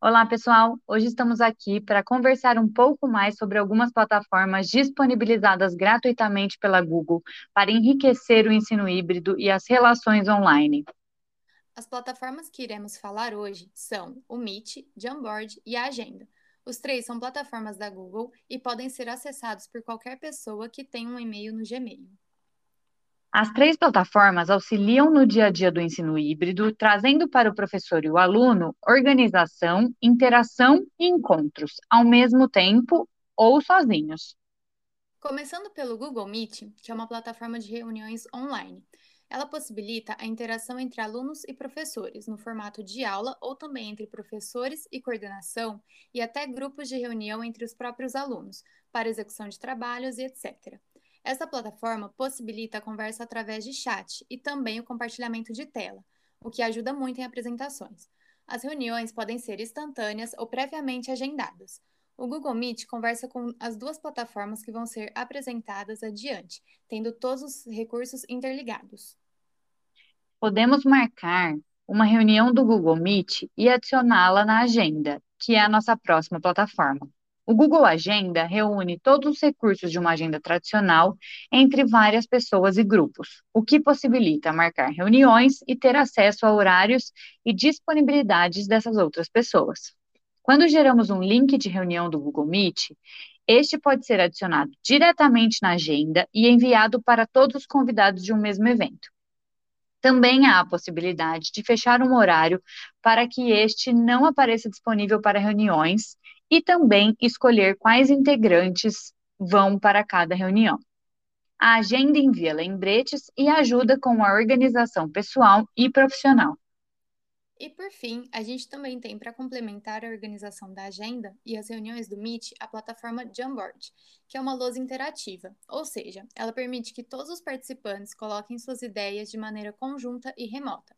Olá, pessoal! Hoje estamos aqui para conversar um pouco mais sobre algumas plataformas disponibilizadas gratuitamente pela Google para enriquecer o ensino híbrido e as relações online. As plataformas que iremos falar hoje são o Meet, Jamboard e a Agenda. Os três são plataformas da Google e podem ser acessados por qualquer pessoa que tenha um e-mail no Gmail. As três plataformas auxiliam no dia a dia do ensino híbrido, trazendo para o professor e o aluno organização, interação e encontros, ao mesmo tempo ou sozinhos. Começando pelo Google Meet, que é uma plataforma de reuniões online. Ela possibilita a interação entre alunos e professores, no formato de aula ou também entre professores e coordenação, e até grupos de reunião entre os próprios alunos, para execução de trabalhos e etc. Essa plataforma possibilita a conversa através de chat e também o compartilhamento de tela, o que ajuda muito em apresentações. As reuniões podem ser instantâneas ou previamente agendadas. O Google Meet conversa com as duas plataformas que vão ser apresentadas adiante, tendo todos os recursos interligados. Podemos marcar uma reunião do Google Meet e adicioná-la na agenda, que é a nossa próxima plataforma. O Google Agenda reúne todos os recursos de uma agenda tradicional entre várias pessoas e grupos, o que possibilita marcar reuniões e ter acesso a horários e disponibilidades dessas outras pessoas. Quando geramos um link de reunião do Google Meet, este pode ser adicionado diretamente na agenda e enviado para todos os convidados de um mesmo evento. Também há a possibilidade de fechar um horário para que este não apareça disponível para reuniões e também escolher quais integrantes vão para cada reunião. A agenda envia lembretes e ajuda com a organização pessoal e profissional. E por fim, a gente também tem para complementar a organização da agenda e as reuniões do Meet a plataforma Jamboard, que é uma lousa interativa, ou seja, ela permite que todos os participantes coloquem suas ideias de maneira conjunta e remota.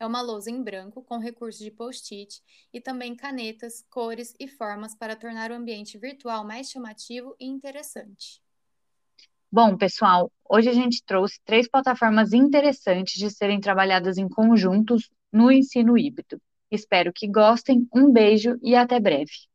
É uma lousa em branco com recurso de post-it e também canetas, cores e formas para tornar o ambiente virtual mais chamativo e interessante. Bom, pessoal, hoje a gente trouxe três plataformas interessantes de serem trabalhadas em conjuntos no ensino híbrido. Espero que gostem. Um beijo e até breve.